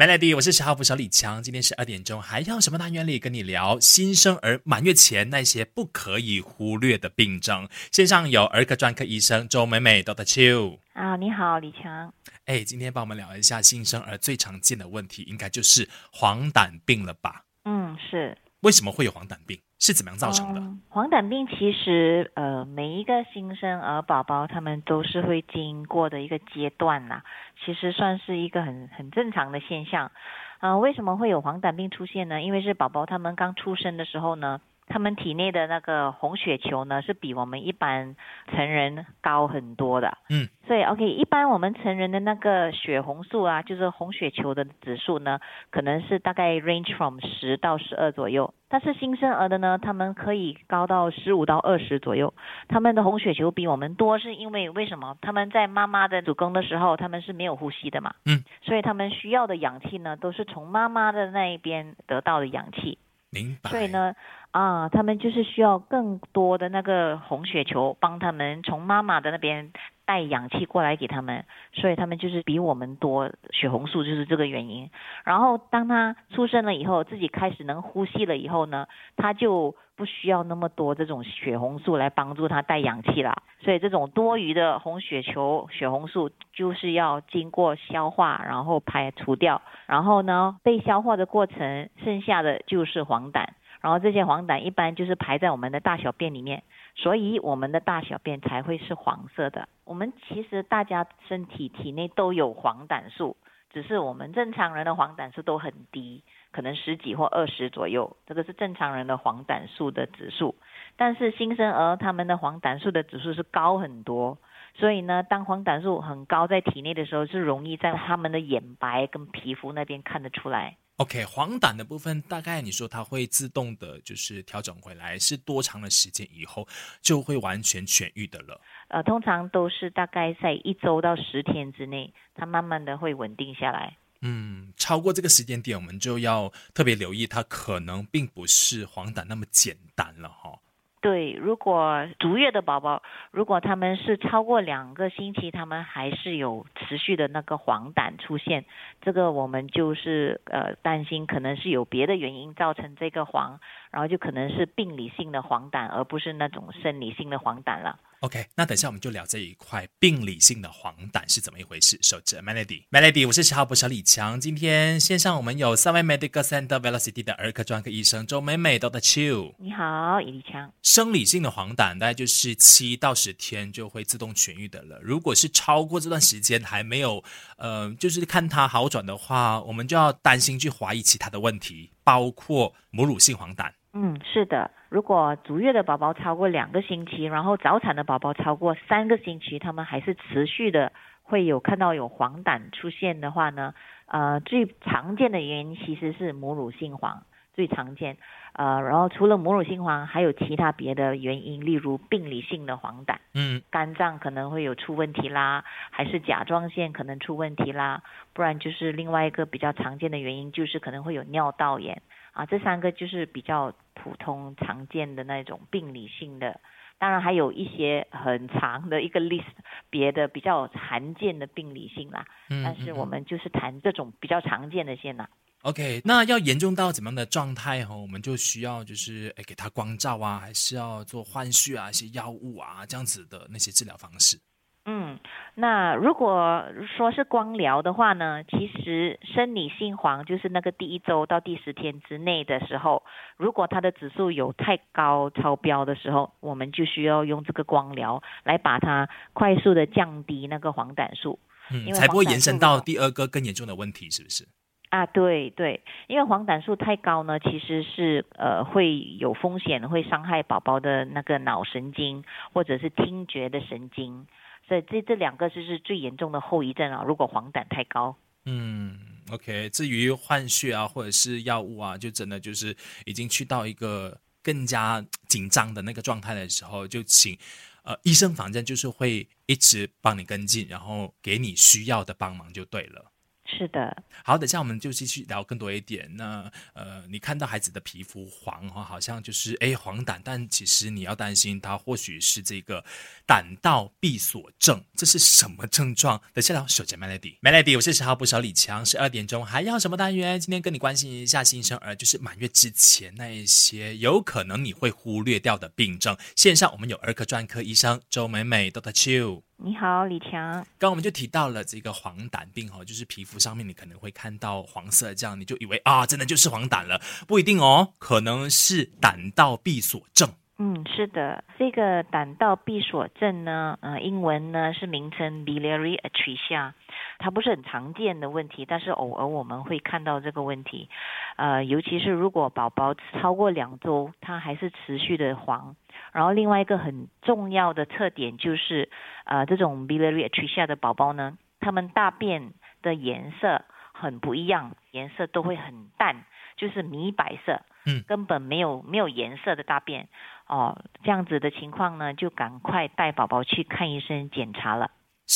Melody，我是十号补小李强，今天是二点钟，还要什么单元里跟你聊新生儿满月前那些不可以忽略的病症。线上有儿科专科医生周美美 Doctor Chu 啊，你好，李强。哎，今天帮我们聊一下新生儿最常见的问题，应该就是黄疸病了吧？嗯，是。为什么会有黄疸病？是怎么样造成的？黄疸病其实，呃，每一个新生儿宝宝他们都是会经过的一个阶段呐，其实算是一个很很正常的现象。啊，为什么会有黄疸病出现呢？因为是宝宝他们刚出生的时候呢。他们体内的那个红血球呢，是比我们一般成人高很多的。嗯，所以 OK，一般我们成人的那个血红素啊，就是红血球的指数呢，可能是大概 range from 十到十二左右。但是新生儿的呢，他们可以高到十五到二十左右。他们的红血球比我们多，是因为为什么？他们在妈妈的子宫的时候，他们是没有呼吸的嘛。嗯，所以他们需要的氧气呢，都是从妈妈的那一边得到的氧气。明白。所以呢。啊，他们就是需要更多的那个红血球帮他们从妈妈的那边带氧气过来给他们，所以他们就是比我们多血红素，就是这个原因。然后当他出生了以后，自己开始能呼吸了以后呢，他就不需要那么多这种血红素来帮助他带氧气了。所以这种多余的红血球、血红素就是要经过消化，然后排除掉，然后呢被消化的过程，剩下的就是黄疸。然后这些黄疸一般就是排在我们的大小便里面，所以我们的大小便才会是黄色的。我们其实大家身体体内都有黄疸素，只是我们正常人的黄疸素都很低，可能十几或二十左右，这个是正常人的黄疸素的指数。但是新生儿他们的黄疸素的指数是高很多，所以呢，当黄疸素很高在体内的时候，是容易在他们的眼白跟皮肤那边看得出来。OK，黄疸的部分大概你说它会自动的，就是调整回来，是多长的时间以后就会完全痊愈的了？呃，通常都是大概在一周到十天之内，它慢慢的会稳定下来。嗯，超过这个时间点，我们就要特别留意，它可能并不是黄疸那么简单了哈。对，如果足月的宝宝，如果他们是超过两个星期，他们还是有持续的那个黄疸出现，这个我们就是呃担心，可能是有别的原因造成这个黄，然后就可能是病理性的黄疸，而不是那种生理性的黄疸了。OK，那等下我们就聊这一块病理性的黄疸是怎么一回事。守着 Melody，Melody，我是十号播小李强。今天线上我们有三位 Medical Center Velocity 的儿科专科医生周美美 Doctor Chu。你好，李强。生理性的黄疸大概就是七到十天就会自动痊愈的了。如果是超过这段时间还没有，呃，就是看它好转的话，我们就要担心去怀疑其他的问题，包括母乳性黄疸。嗯，是的。如果足月的宝宝超过两个星期，然后早产的宝宝超过三个星期，他们还是持续的会有看到有黄疸出现的话呢？呃，最常见的原因其实是母乳性黄，最常见。呃，然后除了母乳性黄，还有其他别的原因，例如病理性的黄疸，嗯，肝脏可能会有出问题啦，还是甲状腺可能出问题啦，不然就是另外一个比较常见的原因，就是可能会有尿道炎。啊，这三个就是比较普通常见的那种病理性的，当然还有一些很长的一个 list，别的比较罕见的病理性啦。嗯，但是我们就是谈这种比较常见的先啦。OK，那要严重到怎么样的状态哈，我们就需要就是诶给他光照啊，还是要做换血啊，一些药物啊这样子的那些治疗方式。嗯，那如果说是光疗的话呢，其实生理性黄就是那个第一周到第十天之内的时候，如果它的指数有太高超标的时候，我们就需要用这个光疗来把它快速的降低那个黄疸素，嗯，才不会延伸到第二个更严重的问题，是不是？啊，对对，因为黄疸素太高呢，其实是呃会有风险，会伤害宝宝的那个脑神经或者是听觉的神经。对这这两个就是最严重的后遗症啊！如果黄疸太高，嗯，OK。至于换血啊，或者是药物啊，就真的就是已经去到一个更加紧张的那个状态的时候，就请呃医生，反正就是会一直帮你跟进，然后给你需要的帮忙就对了。是的，好，等下我们就继续聊更多一点。那呃，你看到孩子的皮肤黄哈，好像就是哎黄疸，但其实你要担心他或许是这个胆道闭锁症，这是什么症状？等下聊。首先 Melody，Melody，我是十号不少李强，十二点钟还要什么单元？今天跟你关心一下新生儿，就是满月之前那一些有可能你会忽略掉的病症。线上我们有儿科专科医生周美美，Doctor Chu。你好，李强。刚刚我们就提到了这个黄疸病哈，就是皮肤上面你可能会看到黄色，这样你就以为啊，真的就是黄疸了，不一定哦，可能是胆道闭锁症。嗯，是的，这个胆道闭锁症呢，呃，英文呢是名称 biliary atresia，它不是很常见的问题，但是偶尔我们会看到这个问题，呃，尤其是如果宝宝超过两周，它还是持续的黄。然后另外一个很重要的特点就是，呃，这种 biliary atresia 的宝宝呢，他们大便的颜色很不一样，颜色都会很淡，就是米白色，嗯，根本没有没有颜色的大便，哦，这样子的情况呢，就赶快带宝宝去看医生检查了。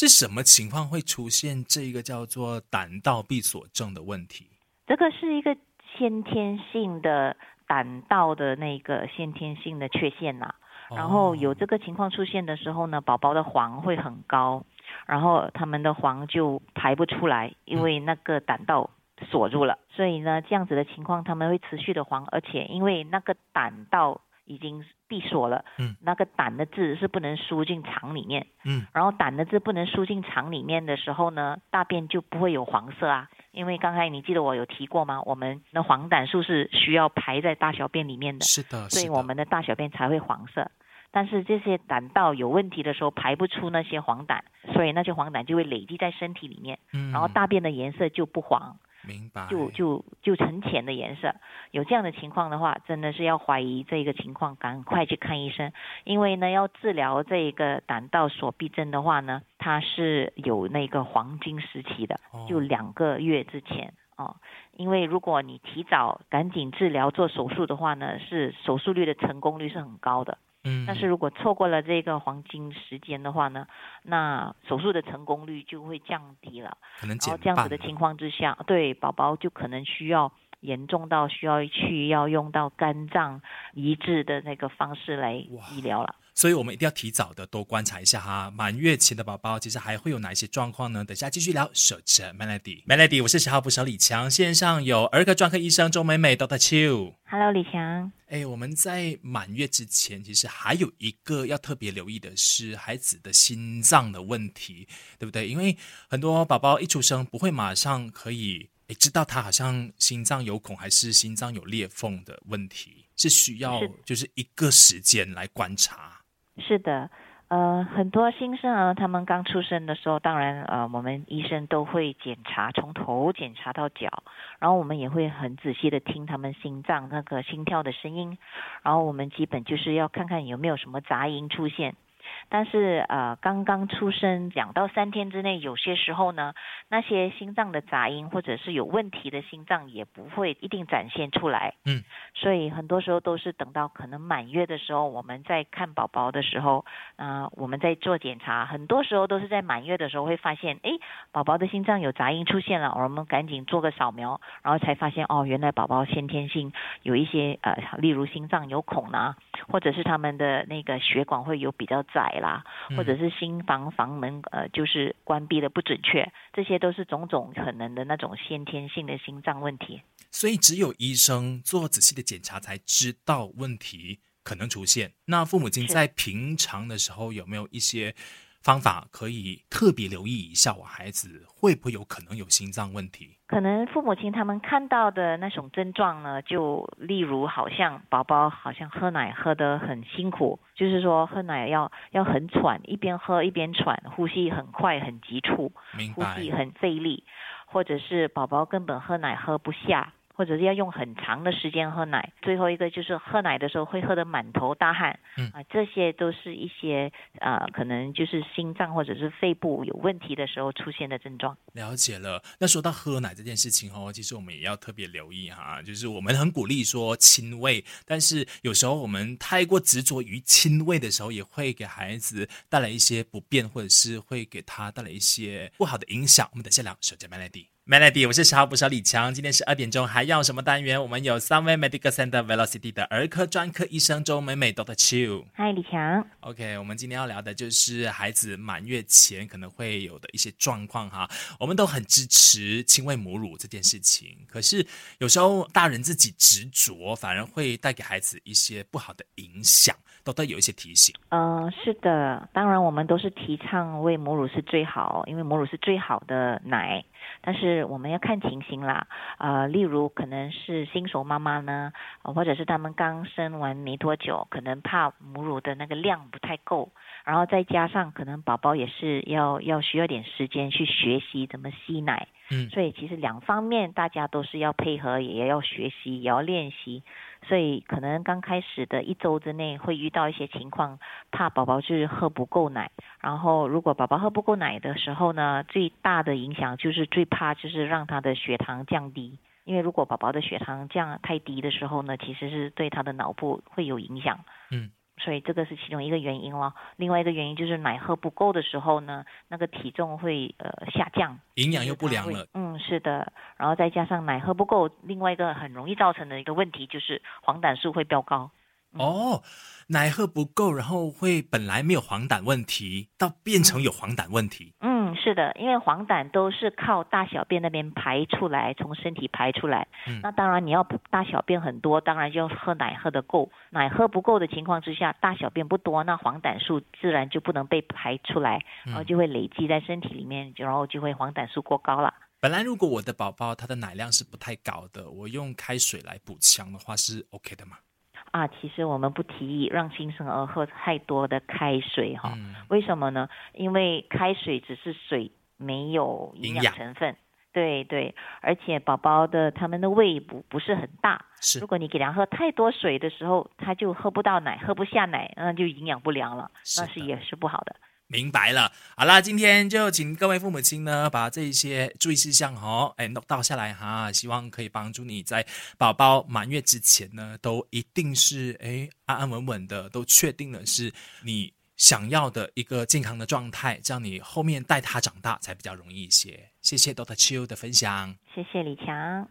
是什么情况会出现这个叫做胆道闭锁症的问题？这个是一个先天性的胆道的那个先天性的缺陷呐。然后有这个情况出现的时候呢，宝宝的黄会很高，然后他们的黄就排不出来，因为那个胆道锁住了。所以呢，这样子的情况他们会持续的黄，而且因为那个胆道已经闭锁了，嗯，那个胆的字是不能输进肠里面，嗯，然后胆的字不能输进肠里面的时候呢，大便就不会有黄色啊。因为刚才你记得我有提过吗？我们的黄疸素是需要排在大小便里面的，是的，所以我们的大小便才会黄色。但是这些胆道有问题的时候排不出那些黄疸，所以那些黄疸就会累积在身体里面，嗯，然后大便的颜色就不黄，明白，就就就呈浅的颜色。有这样的情况的话，真的是要怀疑这个情况，赶快去看医生。因为呢，要治疗这个胆道锁闭症的话呢，它是有那个黄金时期的，就两个月之前哦。因为如果你提早赶紧治疗做手术的话呢，是手术率的成功率是很高的。嗯，但是如果错过了这个黄金时间的话呢，那手术的成功率就会降低了。可能然后这样子的情况之下，对宝宝就可能需要严重到需要去要用到肝脏移植的那个方式来医疗了。所以我们一定要提早的多观察一下哈，满月前的宝宝其实还会有哪一些状况呢？等下继续聊。守着 Melody，Melody，我是十号不少李强，线上有儿科专科医生周美美 Doctor Chu。Hello，李强。哎，我们在满月之前，其实还有一个要特别留意的是孩子的心脏的问题，对不对？因为很多宝宝一出生不会马上可以诶知道他好像心脏有孔还是心脏有裂缝的问题，是需要就是一个时间来观察。是的，呃，很多新生儿他们刚出生的时候，当然呃，我们医生都会检查，从头检查到脚，然后我们也会很仔细的听他们心脏那个心跳的声音，然后我们基本就是要看看有没有什么杂音出现。但是呃，刚刚出生两到三天之内，有些时候呢，那些心脏的杂音或者是有问题的心脏也不会一定展现出来。嗯，所以很多时候都是等到可能满月的时候，我们在看宝宝的时候，啊，我们在做检查，很多时候都是在满月的时候会发现，哎，宝宝的心脏有杂音出现了，我们赶紧做个扫描，然后才发现哦，原来宝宝先天性有一些呃，例如心脏有孔呐，或者是他们的那个血管会有比较窄。啦，或者是心房房门呃，就是关闭的不准确，这些都是种种可能的那种先天性的心脏问题。所以只有医生做仔细的检查才知道问题可能出现。那父母亲在平常的时候有没有一些？方法可以特别留意一下，我孩子会不会有可能有心脏问题？可能父母亲他们看到的那种症状呢，就例如好像宝宝好像喝奶喝得很辛苦，就是说喝奶要要很喘，一边喝一边喘，呼吸很快很急促，呼吸很费力，或者是宝宝根本喝奶喝不下。或者是要用很长的时间喝奶，最后一个就是喝奶的时候会喝得满头大汗，嗯啊，这些都是一些啊，可能就是心脏或者是肺部有问题的时候出现的症状。了解了。那说到喝奶这件事情哦，其实我们也要特别留意哈，就是我们很鼓励说亲喂，但是有时候我们太过执着于亲喂的时候，也会给孩子带来一些不便，或者是会给他带来一些不好的影响。我们等下聊，小姐 Melody。Melody，我是十号捕手李强。今天是二点钟，还要什么单元？我们有三位 Medical Center Velocity 的儿科专科医生周美美 Doctor Chu。嗨，李强。OK，我们今天要聊的就是孩子满月前可能会有的一些状况哈。我们都很支持亲喂母乳这件事情，可是有时候大人自己执着，反而会带给孩子一些不好的影响。都得有一些提醒。嗯，是的，当然我们都是提倡喂母乳是最好，因为母乳是最好的奶。但是我们要看情形啦，呃，例如可能是新手妈妈呢，或者是他们刚生完没多久，可能怕母乳的那个量不太够，然后再加上可能宝宝也是要要需要点时间去学习怎么吸奶。嗯，所以其实两方面大家都是要配合，也要学习，也要练习。所以可能刚开始的一周之内会遇到一些情况，怕宝宝就是喝不够奶。然后如果宝宝喝不够奶的时候呢，最大的影响就是最怕就是让他的血糖降低。因为如果宝宝的血糖降太低的时候呢，其实是对他的脑部会有影响。嗯。所以这个是其中一个原因了。另外一个原因就是奶喝不够的时候呢，那个体重会呃下降，营养又不良了。嗯，是的。然后再加上奶喝不够，另外一个很容易造成的一个问题就是黄疸素会飙高。哦。奶喝不够，然后会本来没有黄疸问题，到变成有黄疸问题。嗯，是的，因为黄疸都是靠大小便那边排出来，从身体排出来。嗯，那当然你要大小便很多，当然就要喝奶喝得够。奶喝不够的情况之下，大小便不多，那黄疸素自然就不能被排出来，然后就会累积在身体里面，然后就会黄疸素过高了。本来如果我的宝宝他的奶量是不太高的，我用开水来补强的话是 OK 的吗？啊，其实我们不提议让新生儿喝太多的开水哈。为什么呢？因为开水只是水，没有营养成分。对对，而且宝宝的他们的胃不不是很大。是。如果你给他喝太多水的时候，他就喝不到奶，喝不下奶，那就营养不良了，那是也是不好的。明白了，好啦，今天就请各位父母亲呢，把这一些注意事项哦，哎，note 到下来哈，希望可以帮助你在宝宝满月之前呢，都一定是哎安安稳稳的，都确定了是你想要的一个健康的状态，这样你后面带他长大才比较容易一些。谢谢 Doctor Chiu 的分享，谢谢李强。